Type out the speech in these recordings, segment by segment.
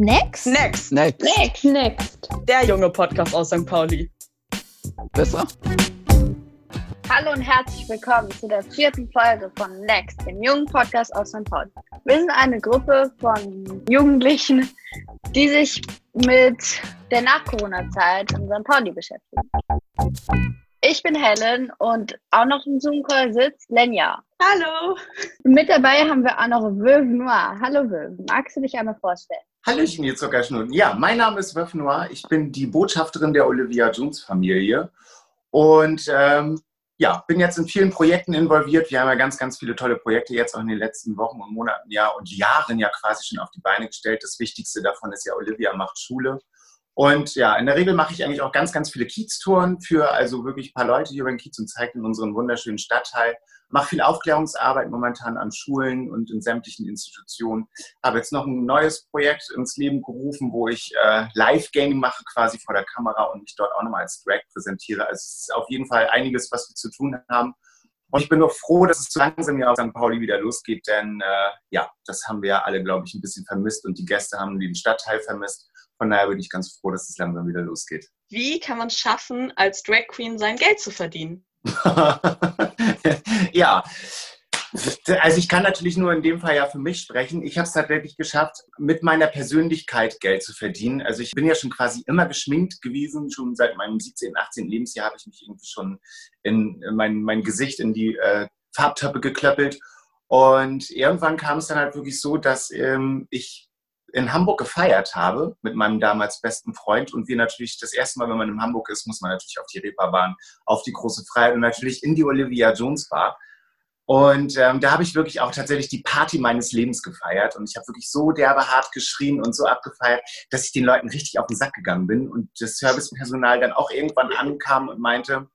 Next? Next. Next. Next. Next. Der junge Podcast aus St. Pauli. Besser? Hallo und herzlich willkommen zu der vierten Folge von Next, dem jungen Podcast aus St. Pauli. Wir sind eine Gruppe von Jugendlichen, die sich mit der Nach-Corona-Zeit in St. Pauli beschäftigen. Ich bin Helen und auch noch im Zoom-Call sitzt Lenja. Hallo. Mit dabei haben wir auch noch Veuve Noir. Hallo Veuve, magst du dich einmal vorstellen? Hallöchen, ihr Zuckerschnuten. Ja, mein Name ist Veuve Noir. Ich bin die Botschafterin der Olivia Jones Familie. Und ähm, ja, bin jetzt in vielen Projekten involviert. Wir haben ja ganz, ganz viele tolle Projekte jetzt auch in den letzten Wochen und Monaten ja und Jahren ja quasi schon auf die Beine gestellt. Das Wichtigste davon ist ja Olivia macht Schule. Und ja, in der Regel mache ich eigentlich auch ganz, ganz viele Kieztouren für also wirklich ein paar Leute hier über den Kiez und zeige in unseren wunderschönen Stadtteil. Mache viel Aufklärungsarbeit momentan an Schulen und in sämtlichen Institutionen. Habe jetzt noch ein neues Projekt ins Leben gerufen, wo ich äh, Live-Gaming mache quasi vor der Kamera und mich dort auch nochmal als Drag präsentiere. Also es ist auf jeden Fall einiges, was wir zu tun haben. Und ich bin nur froh, dass es langsam hier auf St. Pauli wieder losgeht, denn äh, ja, das haben wir ja alle, glaube ich, ein bisschen vermisst und die Gäste haben den Stadtteil vermisst. Von daher bin ich ganz froh, dass es langsam wieder losgeht. Wie kann man es schaffen, als Drag Queen sein Geld zu verdienen? ja, also ich kann natürlich nur in dem Fall ja für mich sprechen. Ich habe es tatsächlich geschafft, mit meiner Persönlichkeit Geld zu verdienen. Also ich bin ja schon quasi immer geschminkt gewesen. Schon seit meinem 17., 18. Lebensjahr habe ich mich irgendwie schon in mein, mein Gesicht in die äh, Farbtöpfe geklöppelt. Und irgendwann kam es dann halt wirklich so, dass ähm, ich in Hamburg gefeiert habe mit meinem damals besten Freund und wir natürlich das erste Mal, wenn man in Hamburg ist, muss man natürlich auf die Reeperbahn, auf die große Freiheit und natürlich in die Olivia Jones Bar. Und ähm, da habe ich wirklich auch tatsächlich die Party meines Lebens gefeiert. Und ich habe wirklich so derbe hart geschrien und so abgefeiert, dass ich den Leuten richtig auf den Sack gegangen bin. Und das Servicepersonal dann auch irgendwann ankam und meinte,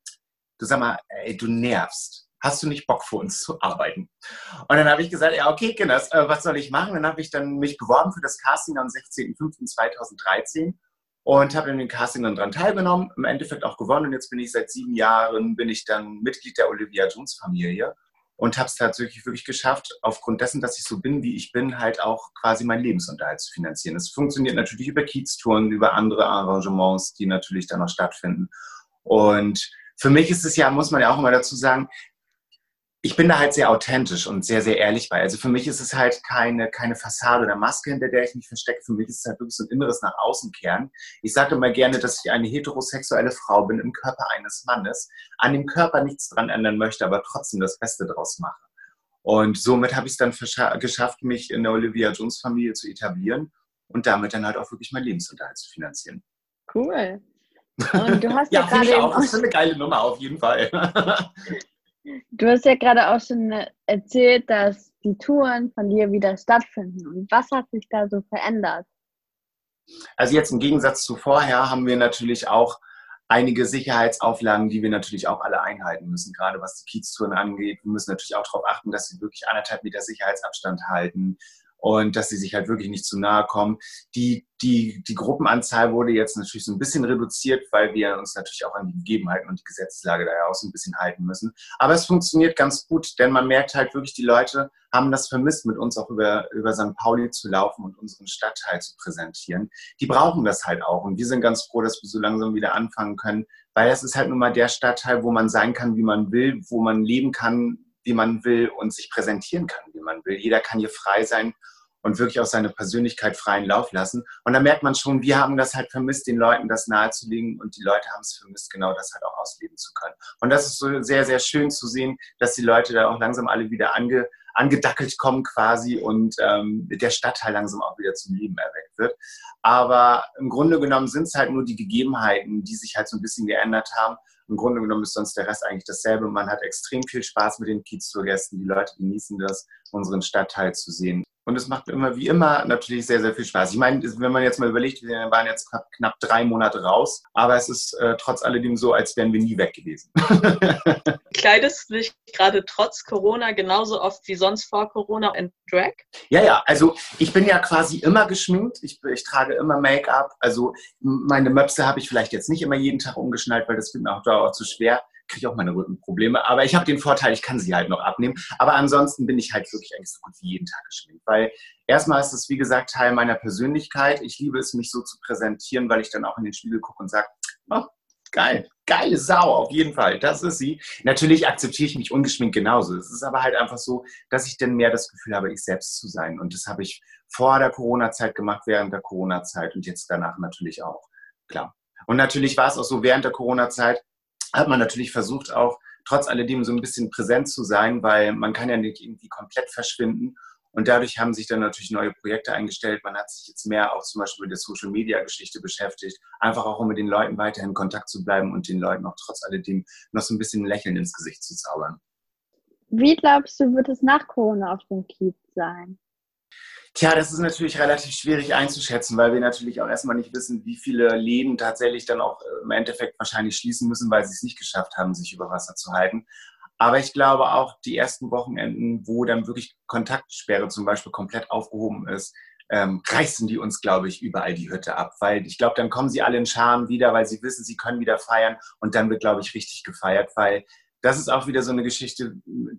du sag mal, ey, du nervst. Hast du nicht Bock für uns zu arbeiten? Und dann habe ich gesagt, ja, okay, Kinders, äh, was soll ich machen? Dann habe ich dann mich beworben für das Casting am 16.05.2013 und habe in den Casting dann dran teilgenommen, im Endeffekt auch gewonnen. Und jetzt bin ich seit sieben Jahren, bin ich dann Mitglied der Olivia Jones Familie und habe es tatsächlich wirklich geschafft, aufgrund dessen, dass ich so bin, wie ich bin, halt auch quasi meinen Lebensunterhalt zu finanzieren. Es funktioniert natürlich über Kieztouren, über andere Arrangements, die natürlich dann noch stattfinden. Und für mich ist es ja, muss man ja auch immer dazu sagen, ich bin da halt sehr authentisch und sehr, sehr ehrlich bei. Also für mich ist es halt keine, keine Fassade oder Maske, hinter der ich mich verstecke. Für mich ist es halt wirklich so ein inneres nach außen kehren. Ich sage immer gerne, dass ich eine heterosexuelle Frau bin im Körper eines Mannes, an dem Körper nichts dran ändern möchte, aber trotzdem das Beste draus mache. Und somit habe ich es dann geschafft, mich in der Olivia Jones Familie zu etablieren und damit dann halt auch wirklich meinen Lebensunterhalt zu finanzieren. Cool. Und du hast ja, ja, gerade auch. Das ist eine geile Nummer auf jeden Fall. Du hast ja gerade auch schon erzählt, dass die Touren von dir wieder stattfinden. Und was hat sich da so verändert? Also jetzt im Gegensatz zu vorher haben wir natürlich auch einige Sicherheitsauflagen, die wir natürlich auch alle einhalten müssen, gerade was die Kieztouren angeht. Wir müssen natürlich auch darauf achten, dass sie wirklich anderthalb Meter Sicherheitsabstand halten und dass sie sich halt wirklich nicht zu nahe kommen. Die, die, die Gruppenanzahl wurde jetzt natürlich so ein bisschen reduziert, weil wir uns natürlich auch an die Gegebenheiten und die Gesetzeslage daher auch so ein bisschen halten müssen. Aber es funktioniert ganz gut, denn man merkt halt wirklich, die Leute haben das vermisst, mit uns auch über, über St. Pauli zu laufen und unseren Stadtteil zu präsentieren. Die brauchen das halt auch und wir sind ganz froh, dass wir so langsam wieder anfangen können, weil es ist halt nun mal der Stadtteil, wo man sein kann, wie man will, wo man leben kann, wie man will und sich präsentieren kann, man will. Jeder kann hier frei sein und wirklich auch seine Persönlichkeit freien Lauf lassen. Und da merkt man schon, wir haben das halt vermisst, den Leuten das nahezulegen und die Leute haben es vermisst, genau das halt auch ausleben zu können. Und das ist so sehr, sehr schön zu sehen, dass die Leute da auch langsam alle wieder ange, angedackelt kommen quasi und ähm, der Stadtteil langsam auch wieder zum Leben erweckt wird. Aber im Grunde genommen sind es halt nur die Gegebenheiten, die sich halt so ein bisschen geändert haben. Im Grunde genommen ist sonst der Rest eigentlich dasselbe. Man hat extrem viel Spaß mit den Kiez-Tourgästen. Die Leute genießen das, unseren Stadtteil zu sehen. Und es macht immer wie immer natürlich sehr, sehr viel Spaß. Ich meine, wenn man jetzt mal überlegt, wir waren jetzt knapp, knapp drei Monate raus, aber es ist äh, trotz alledem so, als wären wir nie weg gewesen. Kleidest du dich gerade trotz Corona genauso oft wie sonst vor Corona in Drag? Ja, ja, also ich bin ja quasi immer geschminkt. Ich, ich trage immer Make-up. Also meine Möpse habe ich vielleicht jetzt nicht immer jeden Tag umgeschnallt, weil das wird mir auch, auch zu schwer. Kriege ich auch meine Rückenprobleme. Aber ich habe den Vorteil, ich kann sie halt noch abnehmen. Aber ansonsten bin ich halt wirklich eigentlich so gut wie jeden Tag geschminkt. Weil erstmal ist es, wie gesagt, Teil meiner Persönlichkeit. Ich liebe es, mich so zu präsentieren, weil ich dann auch in den Spiegel gucke und sage, oh, geil, geile Sau, auf jeden Fall, das ist sie. Natürlich akzeptiere ich mich ungeschminkt genauso. Es ist aber halt einfach so, dass ich dann mehr das Gefühl habe, ich selbst zu sein. Und das habe ich vor der Corona-Zeit gemacht, während der Corona-Zeit und jetzt danach natürlich auch, klar. Und natürlich war es auch so, während der Corona-Zeit hat man natürlich versucht, auch trotz alledem so ein bisschen präsent zu sein, weil man kann ja nicht irgendwie komplett verschwinden. Und dadurch haben sich dann natürlich neue Projekte eingestellt. Man hat sich jetzt mehr auch zum Beispiel mit der Social-Media-Geschichte beschäftigt, einfach auch um mit den Leuten weiterhin in Kontakt zu bleiben und den Leuten auch trotz alledem noch so ein bisschen ein Lächeln ins Gesicht zu zaubern. Wie glaubst du, wird es nach Corona auf dem Kiez sein? Tja, das ist natürlich relativ schwierig einzuschätzen, weil wir natürlich auch erstmal nicht wissen, wie viele Läden tatsächlich dann auch äh, im Endeffekt wahrscheinlich schließen müssen, weil sie es nicht geschafft haben, sich über Wasser zu halten. Aber ich glaube auch, die ersten Wochenenden, wo dann wirklich Kontaktsperre zum Beispiel komplett aufgehoben ist, ähm, reißen die uns, glaube ich, überall die Hütte ab. Weil ich glaube, dann kommen sie alle in Scham wieder, weil sie wissen, sie können wieder feiern. Und dann wird, glaube ich, richtig gefeiert, weil das ist auch wieder so eine Geschichte.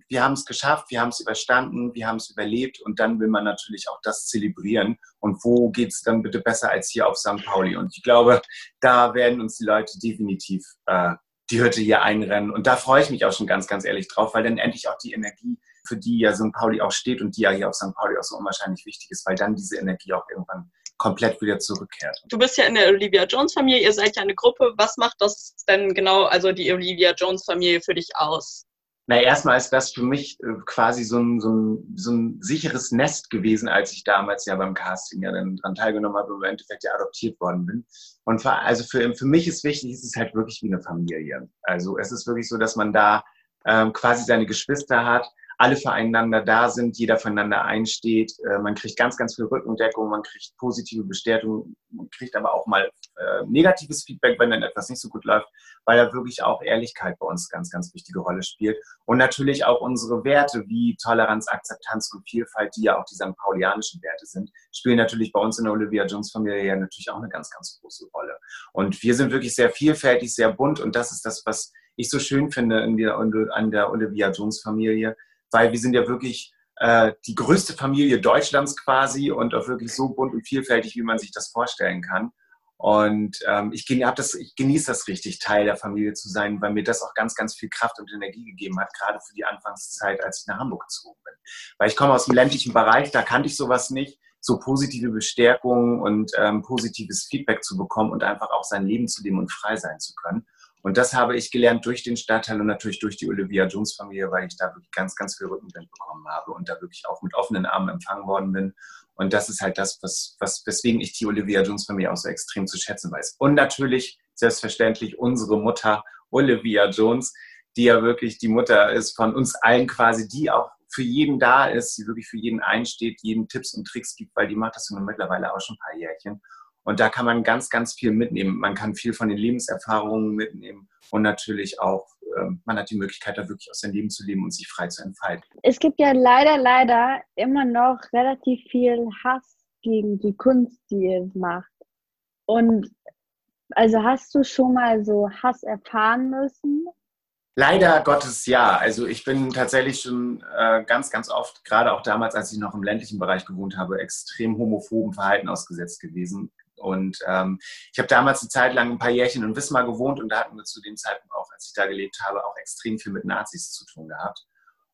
Wir haben es geschafft, wir haben es überstanden, wir haben es überlebt und dann will man natürlich auch das zelebrieren. Und wo geht es dann bitte besser als hier auf St. Pauli? Und ich glaube, da werden uns die Leute definitiv äh, die Hütte hier einrennen. Und da freue ich mich auch schon ganz, ganz ehrlich drauf, weil dann endlich auch die Energie, für die ja St. Pauli auch steht und die ja hier auf St. Pauli auch so unwahrscheinlich wichtig ist, weil dann diese Energie auch irgendwann komplett wieder zurückkehrt. Du bist ja in der Olivia Jones Familie, ihr seid ja eine Gruppe. Was macht das denn genau, also die Olivia Jones Familie für dich aus? Na, erstmal ist das für mich äh, quasi so ein, so, ein, so ein sicheres Nest gewesen, als ich damals ja beim Casting ja dann dran teilgenommen habe und im Endeffekt ja adoptiert worden bin. Und für, also für, für mich ist wichtig, es ist halt wirklich wie eine Familie. Also es ist wirklich so, dass man da ähm, quasi seine Geschwister hat, alle füreinander da sind, jeder füreinander einsteht. Äh, man kriegt ganz, ganz viel Rückendeckung, man kriegt positive Bestätigung, man kriegt aber auch mal äh, negatives Feedback, wenn dann etwas nicht so gut läuft, weil da wirklich auch Ehrlichkeit bei uns ganz, ganz wichtige Rolle spielt. Und natürlich auch unsere Werte wie Toleranz, Akzeptanz und Vielfalt, die ja auch die St. Paulianischen Werte sind, spielen natürlich bei uns in der Olivia Jones Familie ja natürlich auch eine ganz, ganz große Rolle. Und wir sind wirklich sehr vielfältig, sehr bunt und das ist das, was ich so schön finde in der, an der Olivia Jones Familie, weil wir sind ja wirklich äh, die größte Familie Deutschlands quasi und auch wirklich so bunt und vielfältig, wie man sich das vorstellen kann. Und ähm, ich, das, ich genieße das richtig, Teil der Familie zu sein, weil mir das auch ganz, ganz viel Kraft und Energie gegeben hat, gerade für die Anfangszeit, als ich nach Hamburg gezogen bin. Weil ich komme aus dem ländlichen Bereich, da kannte ich sowas nicht, so positive Bestärkung und ähm, positives Feedback zu bekommen und einfach auch sein Leben zu leben und frei sein zu können. Und das habe ich gelernt durch den Stadtteil und natürlich durch die Olivia Jones Familie, weil ich da wirklich ganz, ganz viel Rückenwind bekommen habe und da wirklich auch mit offenen Armen empfangen worden bin. Und das ist halt das, was, was, weswegen ich die Olivia Jones Familie auch so extrem zu schätzen weiß. Und natürlich, selbstverständlich, unsere Mutter Olivia Jones, die ja wirklich die Mutter ist von uns allen quasi, die auch für jeden da ist, die wirklich für jeden einsteht, jeden Tipps und Tricks gibt, weil die macht das nun mittlerweile auch schon ein paar Jährchen. Und da kann man ganz, ganz viel mitnehmen. Man kann viel von den Lebenserfahrungen mitnehmen und natürlich auch, äh, man hat die Möglichkeit, da wirklich aus seinem Leben zu leben und sich frei zu entfalten. Es gibt ja leider, leider immer noch relativ viel Hass gegen die Kunst, die ihr macht. Und also hast du schon mal so Hass erfahren müssen? Leider Gottes ja. Also ich bin tatsächlich schon äh, ganz, ganz oft, gerade auch damals, als ich noch im ländlichen Bereich gewohnt habe, extrem homophoben Verhalten ausgesetzt gewesen. Und ähm, ich habe damals eine Zeit lang ein paar Jährchen in Wismar gewohnt und da hatten wir zu dem Zeitpunkt auch, als ich da gelebt habe, auch extrem viel mit Nazis zu tun gehabt.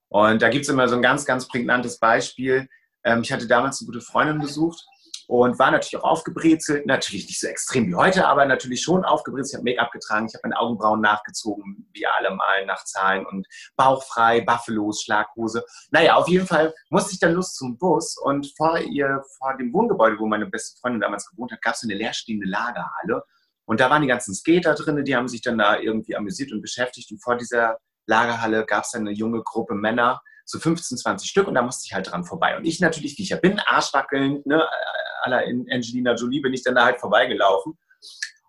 Und da gibt es immer so ein ganz, ganz prägnantes Beispiel. Ähm, ich hatte damals eine gute Freundin besucht und war natürlich auch aufgebrezelt, natürlich nicht so extrem wie heute, aber natürlich schon aufgebrezelt. Ich habe Make-up getragen, ich habe meine Augenbrauen nachgezogen, wie alle mal nach Zahlen und bauchfrei, Buffalos, Schlaghose. Naja, auf jeden Fall musste ich dann los zum Bus und vor ihr, vor dem Wohngebäude, wo meine beste Freundin damals gewohnt hat, gab es eine leerstehende Lagerhalle. Und da waren die ganzen Skater drin, die haben sich dann da irgendwie amüsiert und beschäftigt. Und vor dieser Lagerhalle gab es dann eine junge Gruppe Männer, so 15, 20 Stück und da musste ich halt dran vorbei. Und ich natürlich, wie ich ja bin, arschwackelnd, ne, aller Angelina Jolie bin ich dann da halt vorbeigelaufen.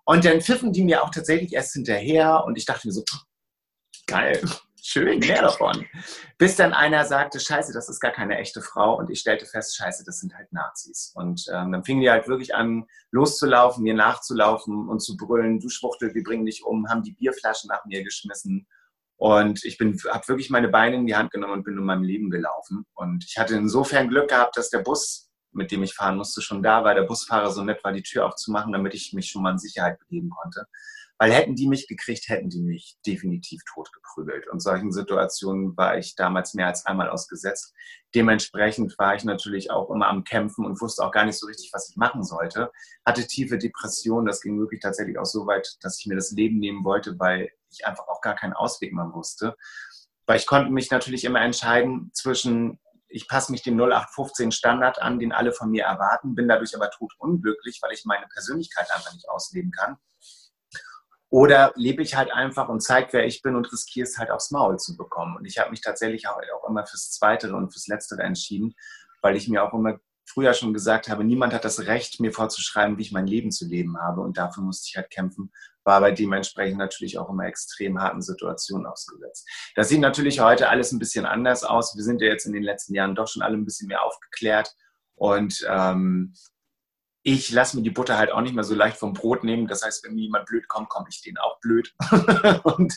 Und dann pfiffen die mir auch tatsächlich erst hinterher und ich dachte mir so, geil, schön, mehr davon. Bis dann einer sagte, scheiße, das ist gar keine echte Frau und ich stellte fest, scheiße, das sind halt Nazis. Und ähm, dann fingen die halt wirklich an, loszulaufen, mir nachzulaufen und zu brüllen, du Schwuchtel, wir bringen dich um, haben die Bierflaschen nach mir geschmissen Und ich habe wirklich meine Beine in die Hand genommen und bin um mein Leben gelaufen. Und ich hatte insofern Glück gehabt, dass der Bus, mit dem ich fahren musste, schon da war. Der Busfahrer so nett war, die Tür aufzumachen, damit ich mich schon mal in Sicherheit begeben konnte. Weil hätten die mich gekriegt, hätten die mich definitiv totgeprügelt. Und solchen Situationen war ich damals mehr als einmal ausgesetzt. Dementsprechend war ich natürlich auch immer am Kämpfen und wusste auch gar nicht so richtig, was ich machen sollte. Hatte tiefe Depressionen. Das ging wirklich tatsächlich auch so weit, dass ich mir das Leben nehmen wollte, weil ich einfach auch gar keinen Ausweg mehr wusste. Weil ich konnte mich natürlich immer entscheiden zwischen ich passe mich dem 0815 Standard an, den alle von mir erwarten, bin dadurch aber tot unglücklich, weil ich meine Persönlichkeit einfach nicht ausleben kann. Oder lebe ich halt einfach und zeige, wer ich bin und riskiere es halt aufs Maul zu bekommen. Und ich habe mich tatsächlich auch, immer fürs Zweite und fürs Letztere entschieden, weil ich mir auch immer früher schon gesagt habe, niemand hat das Recht, mir vorzuschreiben, wie ich mein Leben zu leben habe. Und dafür musste ich halt kämpfen, war bei dementsprechend natürlich auch immer extrem harten Situationen ausgesetzt. Das sieht natürlich heute alles ein bisschen anders aus. Wir sind ja jetzt in den letzten Jahren doch schon alle ein bisschen mehr aufgeklärt. Und ähm, ich lasse mir die Butter halt auch nicht mehr so leicht vom Brot nehmen. Das heißt, wenn mir jemand blöd kommt, komme ich denen auch blöd.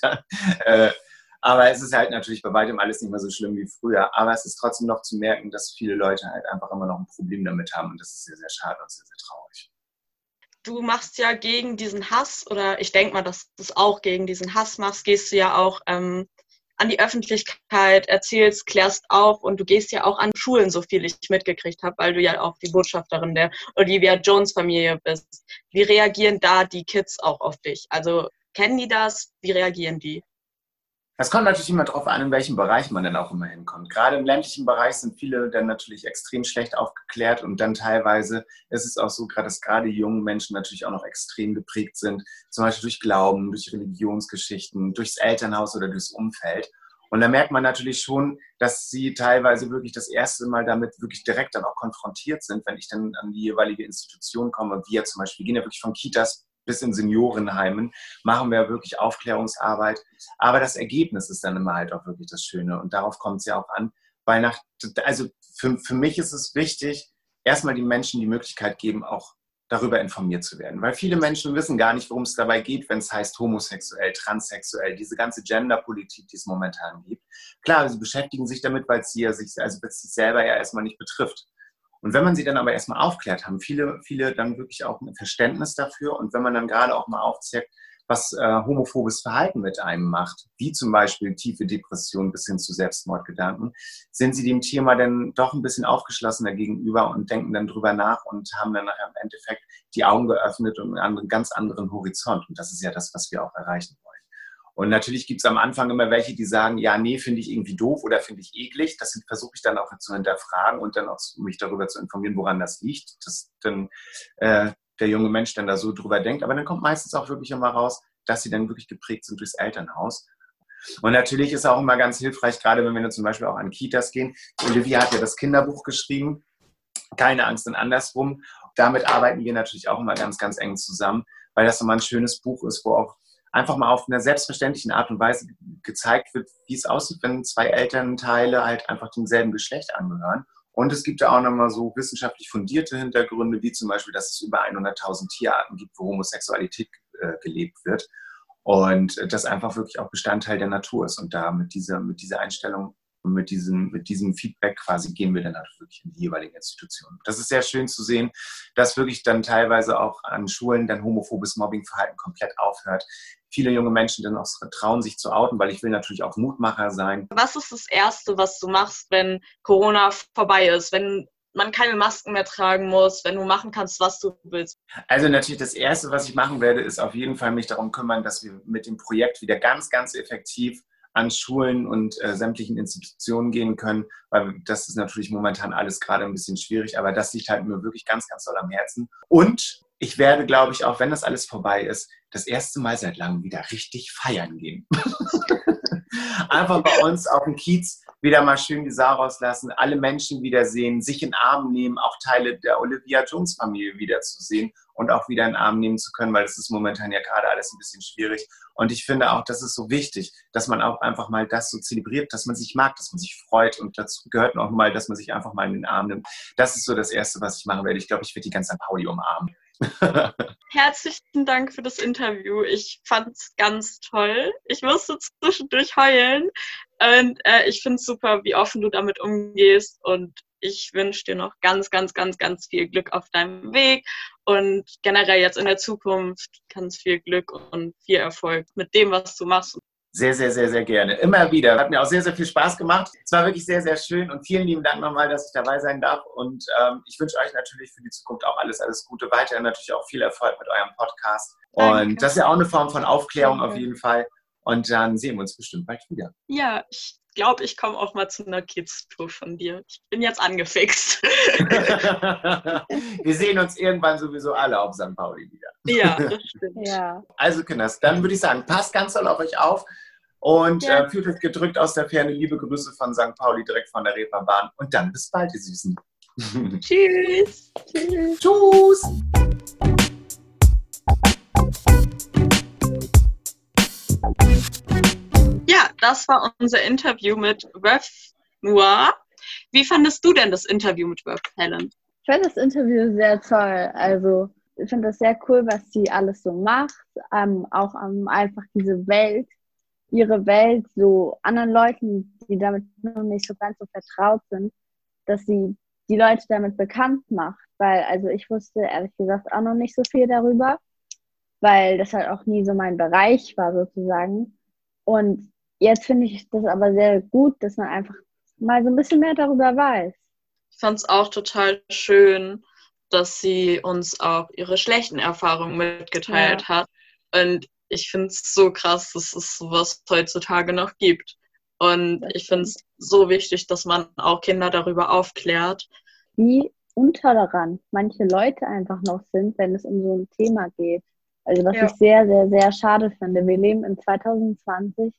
dann, äh, aber es ist halt natürlich bei weitem alles nicht mehr so schlimm wie früher. Aber es ist trotzdem noch zu merken, dass viele Leute halt einfach immer noch ein Problem damit haben. Und das ist sehr, sehr schade und sehr, sehr traurig. Du machst ja gegen diesen Hass, oder ich denke mal, dass du es auch gegen diesen Hass machst, gehst du ja auch ähm, an die Öffentlichkeit, erzählst, klärst auf und du gehst ja auch an Schulen, so viel ich mitgekriegt habe, weil du ja auch die Botschafterin der Olivia Jones Familie bist. Wie reagieren da die Kids auch auf dich? Also kennen die das? Wie reagieren die? Es kommt natürlich immer darauf an, in welchem Bereich man dann auch immer hinkommt. Gerade im ländlichen Bereich sind viele dann natürlich extrem schlecht aufgeklärt und dann teilweise ist es auch so, dass gerade junge Menschen natürlich auch noch extrem geprägt sind, zum Beispiel durch Glauben, durch Religionsgeschichten, durchs Elternhaus oder durchs Umfeld. Und da merkt man natürlich schon, dass sie teilweise wirklich das erste Mal damit wirklich direkt dann auch konfrontiert sind, wenn ich dann an die jeweilige Institution komme. Wir zum Beispiel gehen ja wirklich von Kitas bis in Seniorenheimen machen wir wirklich Aufklärungsarbeit. Aber das Ergebnis ist dann immer halt auch wirklich das Schöne. Und darauf kommt es ja auch an. Weil nach, also für, für mich ist es wichtig, erstmal den Menschen die Möglichkeit geben, auch darüber informiert zu werden. Weil viele Menschen wissen gar nicht, worum es dabei geht, wenn es heißt homosexuell, transsexuell, diese ganze Genderpolitik, die es momentan gibt. Klar, sie beschäftigen sich damit, weil es sie ja sich, also sich selber ja erstmal nicht betrifft. Und wenn man sie dann aber erstmal aufklärt, haben viele, viele dann wirklich auch ein Verständnis dafür. Und wenn man dann gerade auch mal aufzeigt, was äh, homophobes Verhalten mit einem macht, wie zum Beispiel tiefe Depression bis hin zu Selbstmordgedanken, sind sie dem Thema dann doch ein bisschen aufgeschlossener gegenüber und denken dann drüber nach und haben dann im Endeffekt die Augen geöffnet und einen ganz anderen Horizont. Und das ist ja das, was wir auch erreichen wollen. Und natürlich gibt es am Anfang immer welche, die sagen, ja, nee, finde ich irgendwie doof oder finde ich eklig. Das versuche ich dann auch zu hinterfragen und dann auch mich darüber zu informieren, woran das liegt, dass dann äh, der junge Mensch dann da so drüber denkt. Aber dann kommt meistens auch wirklich immer raus, dass sie dann wirklich geprägt sind durchs Elternhaus. Und natürlich ist auch immer ganz hilfreich, gerade wenn wir zum Beispiel auch an Kitas gehen. Olivia hat ja das Kinderbuch geschrieben, Keine Angst und andersrum. Damit arbeiten wir natürlich auch immer ganz, ganz eng zusammen, weil das immer ein schönes Buch ist, wo auch einfach mal auf einer selbstverständlichen Art und Weise gezeigt wird, wie es aussieht, wenn zwei Elternteile halt einfach demselben Geschlecht angehören. Und es gibt da auch nochmal so wissenschaftlich fundierte Hintergründe, wie zum Beispiel, dass es über 100.000 Tierarten gibt, wo Homosexualität äh, gelebt wird. Und das einfach wirklich auch Bestandteil der Natur ist. Und da mit dieser, mit dieser Einstellung und mit diesem, mit diesem Feedback quasi gehen wir dann halt wirklich in die jeweiligen Institutionen. Das ist sehr schön zu sehen, dass wirklich dann teilweise auch an Schulen dann homophobes Mobbingverhalten komplett aufhört. Viele junge Menschen dann auch trauen, sich zu outen, weil ich will natürlich auch Mutmacher sein. Was ist das Erste, was du machst, wenn Corona vorbei ist? Wenn man keine Masken mehr tragen muss, wenn du machen kannst, was du willst? Also natürlich das Erste, was ich machen werde, ist auf jeden Fall mich darum kümmern, dass wir mit dem Projekt wieder ganz, ganz effektiv an Schulen und äh, sämtlichen Institutionen gehen können, weil das ist natürlich momentan alles gerade ein bisschen schwierig, aber das liegt halt mir wirklich ganz, ganz doll am Herzen. Und ich werde, glaube ich, auch wenn das alles vorbei ist, das erste Mal seit langem wieder richtig feiern gehen. Einfach bei uns auf dem Kiez wieder mal schön die Sau rauslassen, alle Menschen wiedersehen, sich in Arm nehmen, auch Teile der Olivia Jones Familie wiederzusehen und auch wieder in den Arm nehmen zu können, weil es ist momentan ja gerade alles ein bisschen schwierig. Und ich finde auch, das ist so wichtig, dass man auch einfach mal das so zelebriert, dass man sich mag, dass man sich freut und dazu gehört auch mal, dass man sich einfach mal in den Arm nimmt. Das ist so das Erste, was ich machen werde. Ich glaube, ich werde die ganze Pauli umarmen. Herzlichen Dank für das Interview. Ich fand es ganz toll. Ich musste zwischendurch heulen. Und äh, ich finde es super, wie offen du damit umgehst. Und ich wünsche dir noch ganz, ganz, ganz, ganz viel Glück auf deinem Weg und generell jetzt in der Zukunft ganz viel Glück und viel Erfolg mit dem, was du machst. Sehr, sehr, sehr, sehr gerne. Immer wieder. Hat mir auch sehr, sehr viel Spaß gemacht. Es war wirklich sehr, sehr schön und vielen lieben Dank nochmal, dass ich dabei sein darf. Und ähm, ich wünsche euch natürlich für die Zukunft auch alles, alles Gute. Weiterhin natürlich auch viel Erfolg mit eurem Podcast. Danke. Und das ist ja auch eine Form von Aufklärung Danke. auf jeden Fall. Und dann sehen wir uns bestimmt bald wieder. Ja, ich glaube, ich komme auch mal zu einer Kids-Tour von dir. Ich bin jetzt angefixt. wir sehen uns irgendwann sowieso alle auf St. Pauli wieder. Ja, das stimmt. Ja. Also, Kinders, dann würde ich sagen, passt ganz doll auf euch auf und ja. äh, fühlt euch gedrückt aus der Ferne. Liebe Grüße von St. Pauli direkt von der Reeperbahn. Und dann bis bald, ihr Süßen. Tschüss. Tschüss. Tschüss. Das war unser Interview mit Ref Noir. Wie fandest du denn das Interview mit Ref Helen? Ich fand das Interview sehr toll. Also ich finde das sehr cool, was sie alles so macht. Ähm, auch ähm, einfach diese Welt, ihre Welt so anderen Leuten, die damit noch nicht so ganz so vertraut sind, dass sie die Leute damit bekannt macht. Weil, also ich wusste ehrlich gesagt auch noch nicht so viel darüber, weil das halt auch nie so mein Bereich war sozusagen. Und jetzt finde ich das aber sehr gut, dass man einfach mal so ein bisschen mehr darüber weiß. Ich fand es auch total schön, dass sie uns auch ihre schlechten Erfahrungen mitgeteilt ja. hat. Und ich finde es so krass, dass es sowas heutzutage noch gibt. Und ich finde es so wichtig, dass man auch Kinder darüber aufklärt. Wie intolerant manche Leute einfach noch sind, wenn es um so ein Thema geht. Also was ja. ich sehr, sehr, sehr schade finde. Wir leben in 2020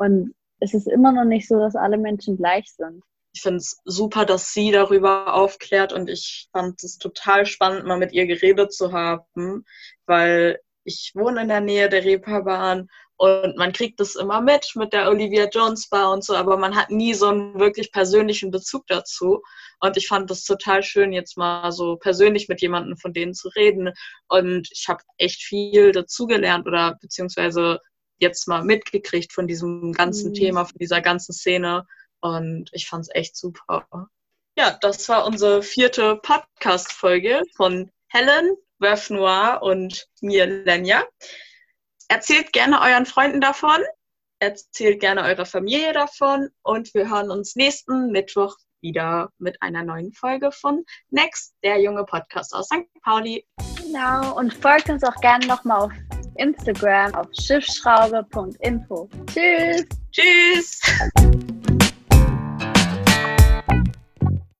und es ist immer noch nicht so, dass alle Menschen gleich sind. Ich finde es super, dass sie darüber aufklärt und ich fand es total spannend, mal mit ihr geredet zu haben, weil ich wohne in der Nähe der Reeperbahn und man kriegt das immer mit mit der Olivia Jones Bar und so, aber man hat nie so einen wirklich persönlichen Bezug dazu. Und ich fand das total schön, jetzt mal so persönlich mit jemandem von denen zu reden. Und ich habe echt viel dazugelernt oder beziehungsweise jetzt mal mitgekriegt von diesem ganzen mhm. Thema, von dieser ganzen Szene. Und ich fand es echt super. Ja, das war unsere vierte Podcast-Folge von Helen, Wef Noir und mir, Lenja. Erzählt gerne euren Freunden davon, erzählt gerne eurer Familie davon und wir hören uns nächsten Mittwoch wieder mit einer neuen Folge von Next, der junge Podcast aus St. Pauli. Genau, und folgt uns auch gerne nochmal auf Instagram auf schiffschraube.info. Tschüss! Tschüss!